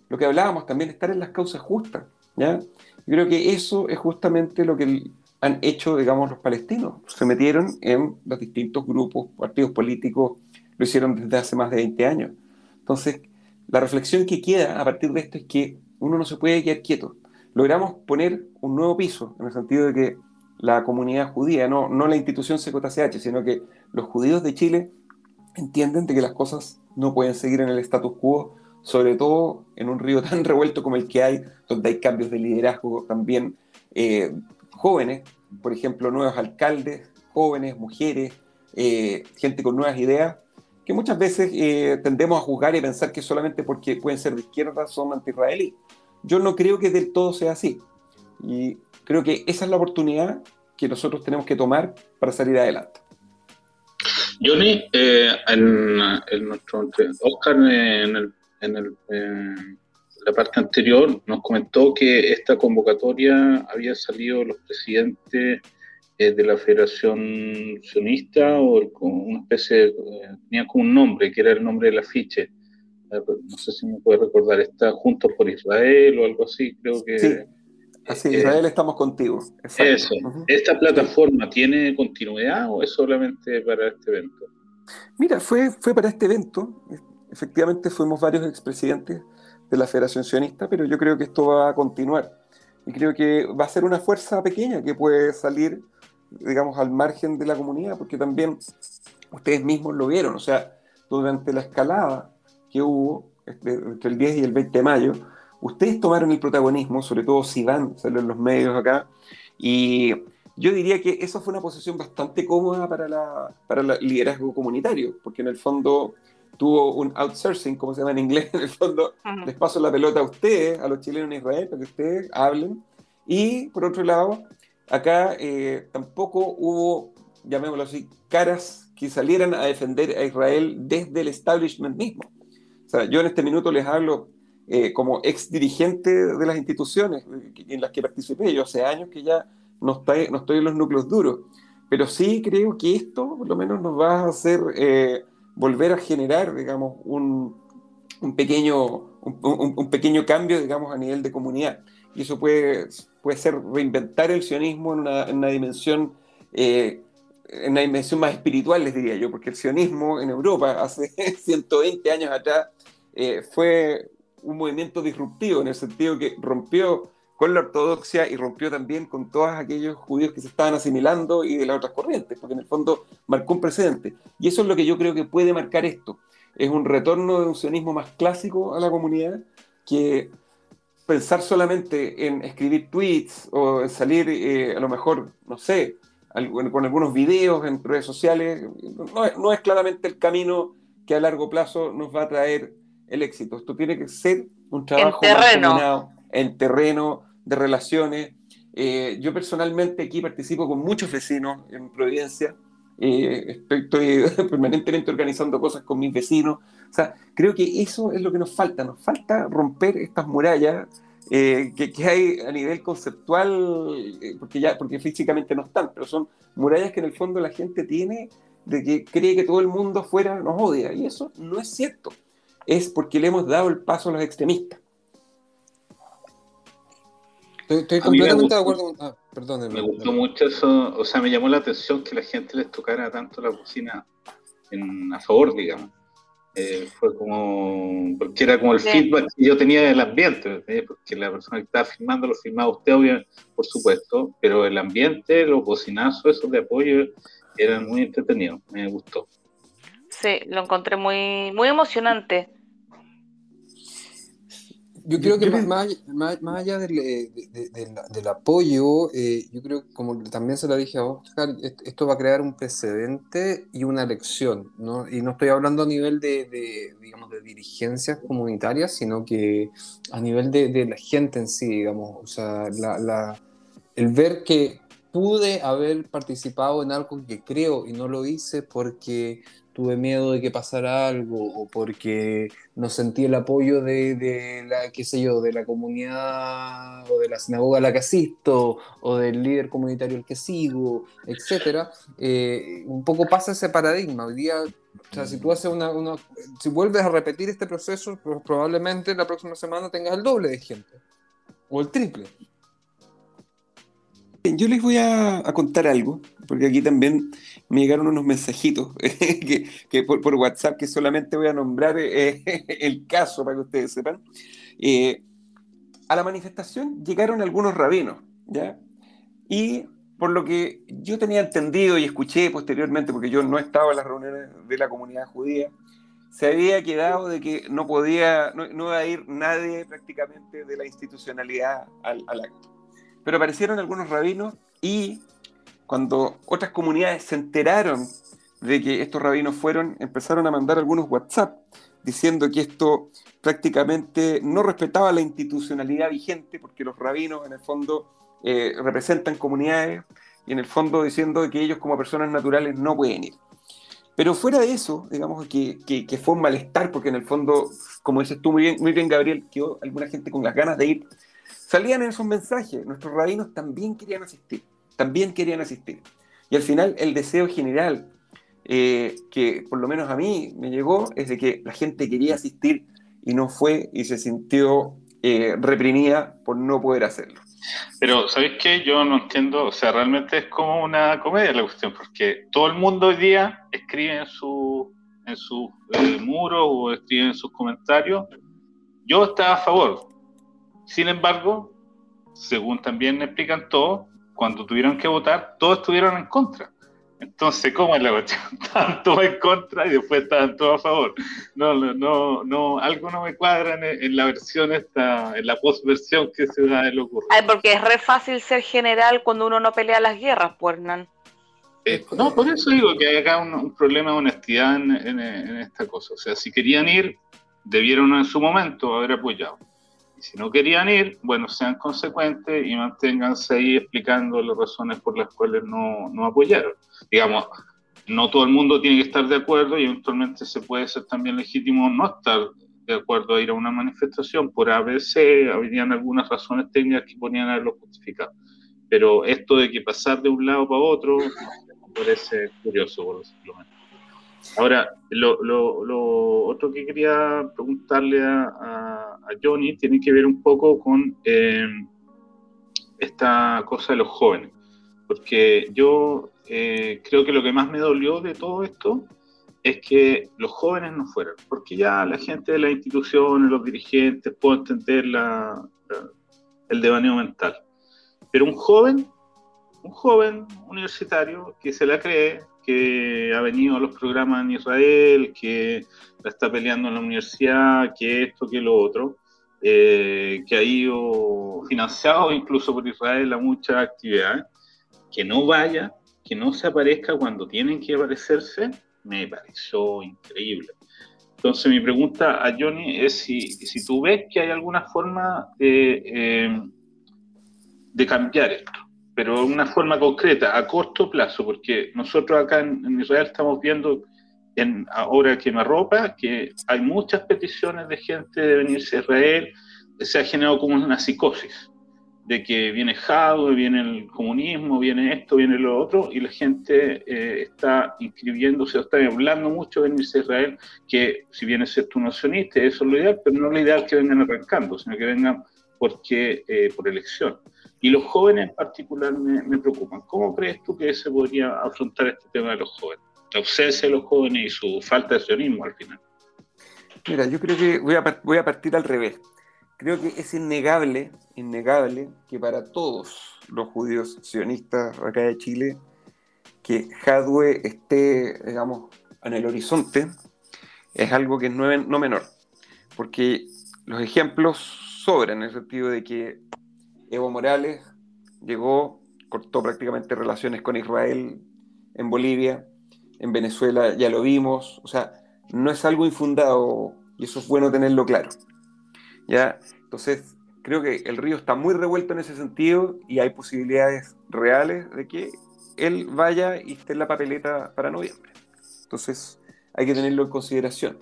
F: Lo que hablábamos también, estar en las causas justas. ¿ya? Yo creo que eso es justamente lo que han hecho, digamos, los palestinos. Se metieron en los distintos grupos, partidos políticos, lo hicieron desde hace más de 20 años. Entonces, la reflexión que queda a partir de esto es que uno no se puede quedar quieto. Logramos poner un nuevo piso, en el sentido de que la comunidad judía, no, no la institución CJCH, sino que los judíos de Chile entienden de que las cosas no pueden seguir en el status quo, sobre todo en un río tan revuelto como el que hay, donde hay cambios de liderazgo también eh, jóvenes, por ejemplo, nuevos alcaldes, jóvenes, mujeres, eh, gente con nuevas ideas, que muchas veces eh, tendemos a juzgar y pensar que solamente porque pueden ser de izquierda son anti-israelí. Yo no creo que del todo sea así. Y creo que esa es la oportunidad que nosotros tenemos que tomar para salir adelante.
C: Johnny, eh, en, nuestro Oscar, en, la parte anterior, nos comentó que esta convocatoria había salido los presidentes eh, de la Federación Sionista o una especie de, eh, tenía como un nombre, que era el nombre del afiche. No sé si me puede recordar, está Juntos por Israel o algo así, creo que.
F: Así, eh, Israel, estamos contigo.
C: Eso. ¿Esta plataforma tiene continuidad o es solamente para este evento?
F: Mira, fue, fue para este evento. Efectivamente, fuimos varios expresidentes de la Federación Sionista, pero yo creo que esto va a continuar. Y creo que va a ser una fuerza pequeña que puede salir, digamos, al margen de la comunidad, porque también ustedes mismos lo vieron. O sea, durante la escalada que hubo entre el 10 y el 20 de mayo, ustedes tomaron el protagonismo, sobre todo si van, salen los medios acá, y yo diría que esa fue una posición bastante cómoda para, la, para el liderazgo comunitario, porque en el fondo tuvo un outsourcing, como se llama en inglés, en el fondo les paso la pelota a ustedes, a los chilenos en Israel, para que ustedes hablen, y por otro lado, acá eh, tampoco hubo, llamémoslo así, caras que salieran a defender a Israel desde el establishment mismo. O sea, yo en este minuto les hablo eh, como ex dirigente de las instituciones en las que participé. Yo hace años que ya no estoy, no estoy en los núcleos duros, pero sí creo que esto por lo menos nos va a hacer eh, volver a generar, digamos, un, un, pequeño un, pequeño cambio, digamos, a nivel de comunidad. Y eso puede, puede ser reinventar el sionismo en una, dimensión... Eh, en una dimensión más espiritual, les diría yo, porque el sionismo en Europa hace 120 años atrás eh, fue un movimiento disruptivo en el sentido que rompió con la ortodoxia y rompió también con todos aquellos judíos que se estaban asimilando y de las otras corrientes, porque en el fondo marcó un precedente. Y eso es lo que yo creo que puede marcar esto. Es un retorno de un sionismo más clásico a la comunidad que pensar solamente en escribir tweets o en salir eh, a lo mejor, no sé, con algunos videos en redes sociales, no es, no es claramente el camino que a largo plazo nos va a traer el éxito. Esto tiene que ser un trabajo
B: en terreno,
F: en terreno de relaciones. Eh, yo personalmente aquí participo con muchos vecinos en Providencia. Eh, estoy, permanentemente organizando cosas con mis vecinos. O sea, creo que eso es lo que nos falta. Nos falta romper estas murallas eh, que, que, hay a nivel conceptual, porque, ya, porque físicamente no están, pero son murallas que en el fondo la gente tiene de que cree que todo el mundo afuera nos odia. Y eso no es cierto. Es porque le hemos dado el paso a los extremistas.
D: Estoy, completamente de acuerdo. Ah, perdón.
C: Me gustó mucho eso, o sea, me llamó la atención que la gente les tocara tanto la cocina en, a favor, digamos. Eh, fue como, porque era como el feedback que yo tenía del ambiente, porque la persona que estaba filmando lo filmaba usted, obviamente, por supuesto, pero el ambiente, los bocinazos, esos de apoyo, eran muy entretenidos, me gustó.
B: Sí, lo encontré muy, muy emocionante.
D: Yo creo que más, más, allá del, del apoyo, eh, yo creo, como también se lo dije a Oscar, esto va a crear un precedente y una lección, ¿no? Y no estoy hablando a nivel de, digamos, de dirigencias comunitarias, sino que a nivel de, la gente en sí, digamos, o sea, la, la, el ver que pude haber participado en algo que creo y no lo hice porque tuve miedo de que pasara algo o porque no sentí el apoyo de, la, qué sé yo, de la comunidad o de la sinagoga a la que asisto o del líder comunitario al que sigo, etcétera, eh, un poco pasa ese paradigma. Hoy día, o sea, si tú haces una, si vuelves a repetir este proceso, pues probablemente la próxima semana tengas el doble de gente o el triple.
F: Yo les voy a, contar algo, porque aquí también me llegaron unos mensajitos que, por, WhatsApp que solamente voy a nombrar eh, el caso para que ustedes sepan. Eh, a la manifestación llegaron algunos rabinos, ¿ya? Y por lo que yo tenía entendido y escuché posteriormente, porque yo no estaba en las reuniones de la comunidad judía, se había quedado de que no podía, no, iba a ir nadie prácticamente de la institucionalidad al acto. Pero aparecieron algunos rabinos y cuando otras comunidades se enteraron de que estos rabinos fueron, empezaron a mandar algunos WhatsApp diciendo que esto prácticamente no respetaba la institucionalidad vigente, porque los rabinos en el fondo eh, representan comunidades y en el fondo diciendo que ellos como personas naturales no pueden ir. Pero fuera de eso, digamos que, que, fue un malestar, porque en el fondo, como dices tú muy bien, muy bien Gabriel, quedó alguna gente con las ganas de ir, salían en esos mensajes, nuestros rabinos también querían asistir, también querían asistir. Y al final el deseo general eh, que por lo menos a mí me llegó es de que la gente quería asistir y no fue y se sintió eh, reprimida por no poder hacerlo.
C: Pero, ¿sabéis qué? Yo no entiendo, o sea, realmente es como una comedia la cuestión, porque todo el mundo hoy día escribe en su, en su eh, muro o escribe en sus comentarios, yo estaba a favor, sin embargo, según también explican todos, cuando tuvieron que votar, todos estuvieron en contra. Entonces, ¿cómo es la cuestión? Estaban todos en contra y después estaban todos a favor. No, no, no, algo no me cuadra en, la versión esta, en la postversión que se da el ocurre.
B: Ay, porque es re fácil ser general cuando uno no pelea las guerras, pues, Hernán.
C: Eh, no, por eso digo que hay acá un, problema de honestidad en, en, esta cosa. O sea, si querían ir, debieron en su momento haber apoyado. Si no querían ir, bueno, sean consecuentes y manténganse ahí explicando las razones por las cuales no, no apoyaron. Digamos, no todo el mundo tiene que estar de acuerdo y eventualmente se puede ser también legítimo no estar de acuerdo a ir a una manifestación por ABC, habrían algunas razones técnicas que ponían a lo justificado. Pero esto de que pasar de un lado para otro me parece curioso, por decirlo Ahora, lo, otro que quería preguntarle a, Johnny tiene que ver un poco con eh, esta cosa de los jóvenes, porque yo eh, creo que lo que más me dolió de todo esto es que los jóvenes no fueran, porque ya la gente de las instituciones, los dirigentes, puedo entender el devaneo mental, pero un joven, un joven universitario que se la cree, que ha venido a los programas en Israel, que la está peleando en la universidad, que esto, que lo otro, eh, que ha ido financiado incluso por Israel a muchas actividades, que no vaya, que no se aparezca cuando tienen que aparecerse, me pareció increíble. Entonces mi pregunta a Johnny es si, si tú ves que hay alguna forma de, eh, de cambiar esto pero de una forma concreta, a corto plazo, porque nosotros acá en, Israel estamos viendo, en, ahora que me arropa, que hay muchas peticiones de gente de venirse a Israel, se ha generado como una psicosis, de que viene Jado, viene el comunismo, viene esto, viene lo otro, y la gente eh, está inscribiéndose, está hablando mucho de venirse a Israel, que si bien es cierto nacionista, eso es lo ideal, pero no lo ideal que vengan arrancando, sino que vengan porque, eh, por elección. Y los jóvenes en particular me, preocupan. ¿Cómo crees tú que se podría afrontar este tema de los jóvenes? La ausencia de los jóvenes y su falta de sionismo al final.
F: Mira, yo creo que voy a, partir al revés. Creo que es innegable, innegable que para todos los judíos sionistas acá de Chile, que Hadwe esté, digamos, en el horizonte, es algo que es no, no menor. Porque los ejemplos sobran en el sentido de que Evo Morales llegó, cortó prácticamente relaciones con Israel en Bolivia, en Venezuela ya lo vimos, o sea, no es algo infundado y eso es bueno tenerlo claro. ¿Ya? Entonces, creo que el río está muy revuelto en ese sentido y hay posibilidades reales de que él vaya y esté en la papeleta para noviembre. Entonces, hay que tenerlo en consideración.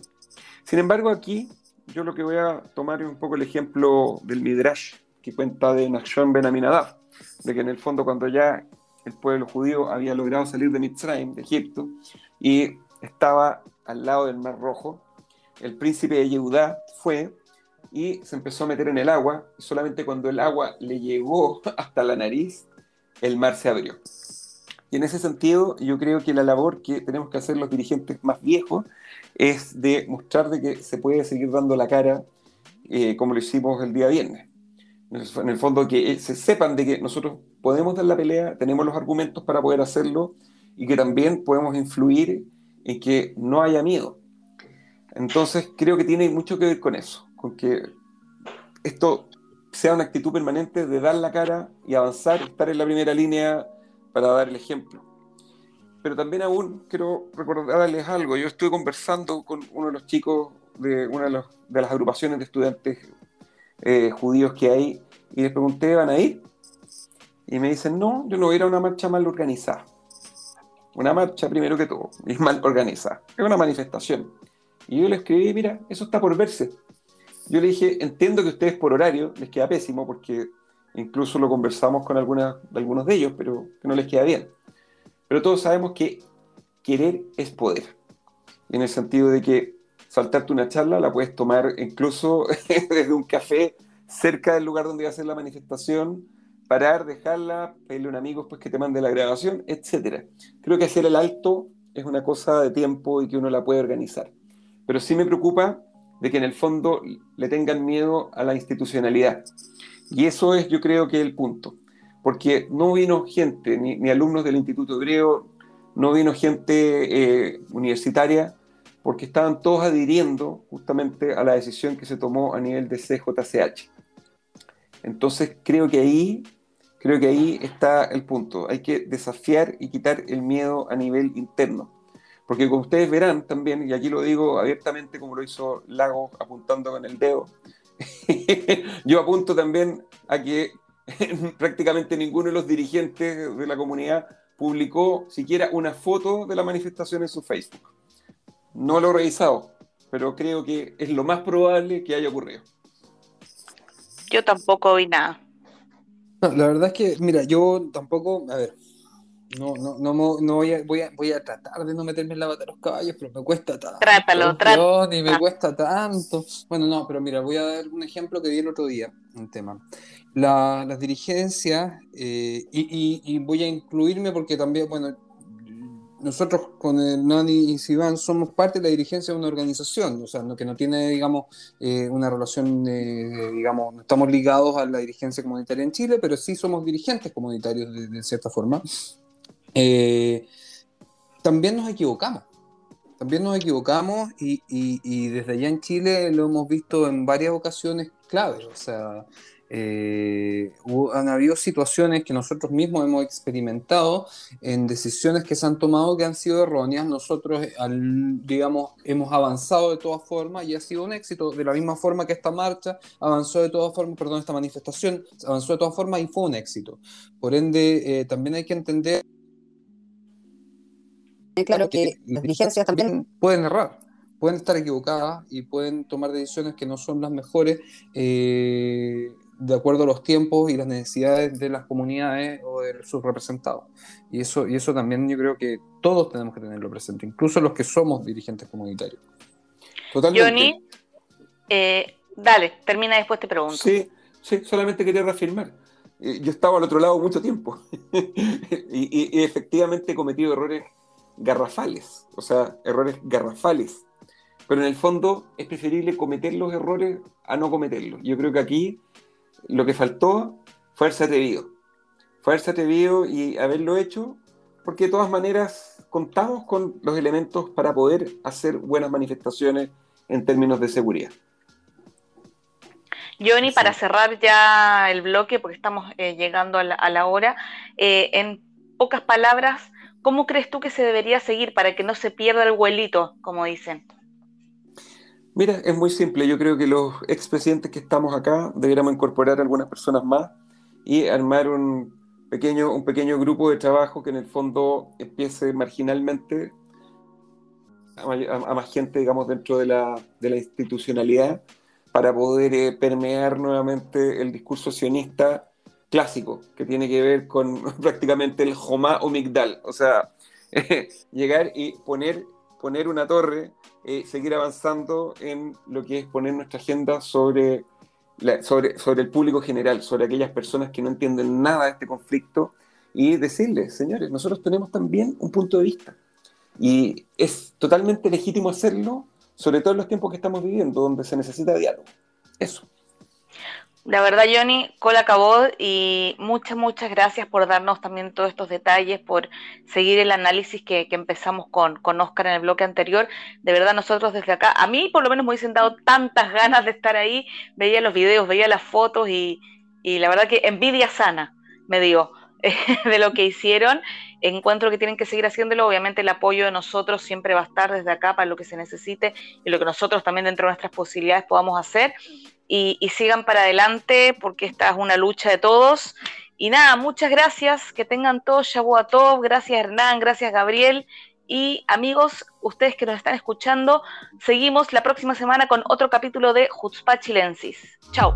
F: Sin embargo, aquí yo lo que voy a tomar es un poco el ejemplo del Midrash que cuenta de Nachshon Ben Aminadab, de que en el fondo cuando ya el pueblo judío había logrado salir de Mitzrayim, de Egipto, y estaba al lado del Mar Rojo, el príncipe de Yehudá fue y se empezó a meter en el agua, y solamente cuando el agua le llegó hasta la nariz, el mar se abrió. Y en ese sentido, yo creo que la labor que tenemos que hacer los dirigentes más viejos es de mostrar de que se puede seguir dando la cara eh, como lo hicimos el día viernes en el fondo que se sepan de que nosotros podemos dar la pelea, tenemos los argumentos para poder hacerlo y que también podemos influir en que no haya miedo. Entonces creo que tiene mucho que ver con eso, con que esto sea una actitud permanente de dar la cara y avanzar, estar en la primera línea para dar el ejemplo. Pero también aún quiero recordarles algo. Yo estuve conversando con uno de los chicos de una de, de las agrupaciones de estudiantes eh, judíos que hay y les pregunté, ¿van a ir? Y me dicen, no, yo no voy a ir a una marcha mal organizada. Una marcha, primero que todo, es mal organizada. Es una manifestación. Y yo le escribí, mira, eso está por verse. Yo le dije, entiendo que ustedes por horario les queda pésimo, porque incluso lo conversamos con algunos de ellos, pero que no les queda bien. Pero todos sabemos que querer es poder. En el sentido de que saltarte una charla, la puedes tomar incluso desde un café cerca del lugar donde va a ser la manifestación, parar, dejarla, pedirle a un amigo pues, que te mande la grabación, etc. Creo que hacer el alto es una cosa de tiempo y que uno la puede organizar. Pero sí me preocupa de que en el fondo le tengan miedo a la institucionalidad. Y eso es, yo creo que el punto. Porque no vino gente, ni, alumnos del Instituto Hebreo, no vino gente eh, universitaria porque estaban todos adhiriendo justamente a la decisión que se tomó a nivel de CJCH. Entonces creo que ahí, creo que ahí está el punto. Hay que desafiar y quitar el miedo a nivel interno. Porque como ustedes verán también, y aquí lo digo abiertamente como lo hizo Lago apuntando con el dedo, yo apunto también a que prácticamente ninguno de los dirigentes de la comunidad publicó siquiera una foto de la manifestación en su Facebook. No lo he revisado, pero creo que es lo más probable que haya ocurrido.
B: Yo tampoco vi nada.
D: la verdad es que, mira, yo tampoco, a ver, No, no, no, no voy, a, voy, a, voy a tratar de no meterme en la bata de los caballos, pero me cuesta tanto.
B: Trátalo, trátalo.
D: Y me cuesta tanto. Bueno, no, pero mira, voy a dar un ejemplo que di el otro día, un tema. las dirigencias, eh, y, y, voy a incluirme porque también, bueno, nosotros con el Nani y Sivan somos parte de la dirigencia de una organización, o sea, que no tiene, digamos, eh, una relación, eh, digamos, no estamos ligados a la dirigencia comunitaria en Chile, pero sí somos dirigentes comunitarios de, cierta forma. Eh, también nos equivocamos, también nos equivocamos y, desde allá en Chile lo hemos visto en varias ocasiones claves, o sea, eh, han habido situaciones que nosotros mismos hemos experimentado en decisiones que se han tomado que han sido erróneas. Nosotros, digamos, hemos avanzado de todas formas y ha sido un éxito. De la misma forma que esta marcha avanzó de todas formas, perdón, esta manifestación avanzó de todas formas y fue un éxito. Por ende, eh, también hay que entender.
G: Claro que, las dirigencias también
D: pueden errar pueden estar equivocadas y pueden tomar decisiones que no son las mejores. Eh, de acuerdo a los tiempos y las necesidades de las comunidades o de sus representados. Y eso, y eso también yo creo que todos tenemos que tenerlo presente, incluso los que somos dirigentes comunitarios.
B: Totalmente. Johnny, eh, dale, termina después te pregunto.
F: Sí, sí, solamente quería reafirmar. Eh, yo estaba al otro lado mucho tiempo y, y efectivamente he cometido errores garrafales, o sea, errores garrafales. Pero en el fondo es preferible cometer los errores a no cometerlos. Yo creo que aquí lo que faltó fue haberse atrevido. Fue haberse atrevido y haberlo hecho, porque de todas maneras contamos con los elementos para poder hacer buenas manifestaciones en términos de seguridad.
B: Johnny, para cerrar ya el bloque, porque estamos eh, llegando a la, hora, eh, en pocas palabras, ¿cómo crees tú que se debería seguir para que no se pierda el vuelito, como dicen?
F: Mira, es muy simple. Yo creo que los expresidentes que estamos acá deberíamos incorporar algunas personas más y armar un pequeño, un pequeño grupo de trabajo que en el fondo empiece marginalmente a, más gente, digamos, dentro de la, de la institucionalidad para poder eh, permear nuevamente el discurso sionista clásico, que tiene que ver con prácticamente el Jomá o Migdal. O sea, llegar y poner, poner una torre eh, seguir avanzando en lo que es poner nuestra agenda sobre, sobre, sobre el público general, sobre aquellas personas que no entienden nada de este conflicto y decirles, señores, nosotros tenemos también un punto de vista. Y es totalmente legítimo hacerlo, sobre todo en los tiempos que estamos viviendo, donde se necesita diálogo. Eso.
B: La verdad, Johnny, cola acabó y muchas, muchas gracias por darnos también todos estos detalles, por seguir el análisis que, empezamos con, con Oscar en el bloque anterior. De verdad, nosotros desde acá, a mí por lo menos me hubiesen dado tantas ganas de estar ahí, veía los videos, veía las fotos y, y la verdad que envidia sana me dio de lo que hicieron. Encuentro que tienen que seguir haciéndolo. Obviamente el apoyo de nosotros siempre va a estar desde acá para lo que se necesite y lo que nosotros también dentro de nuestras posibilidades podamos hacer y, sigan para adelante porque esta es una lucha de todos. Y nada, muchas gracias, que tengan todos Shabuatov, gracias Hernán, gracias Gabriel y amigos, ustedes que nos están escuchando, seguimos la próxima semana con otro capítulo de Jutzpah Chilensis. Chao.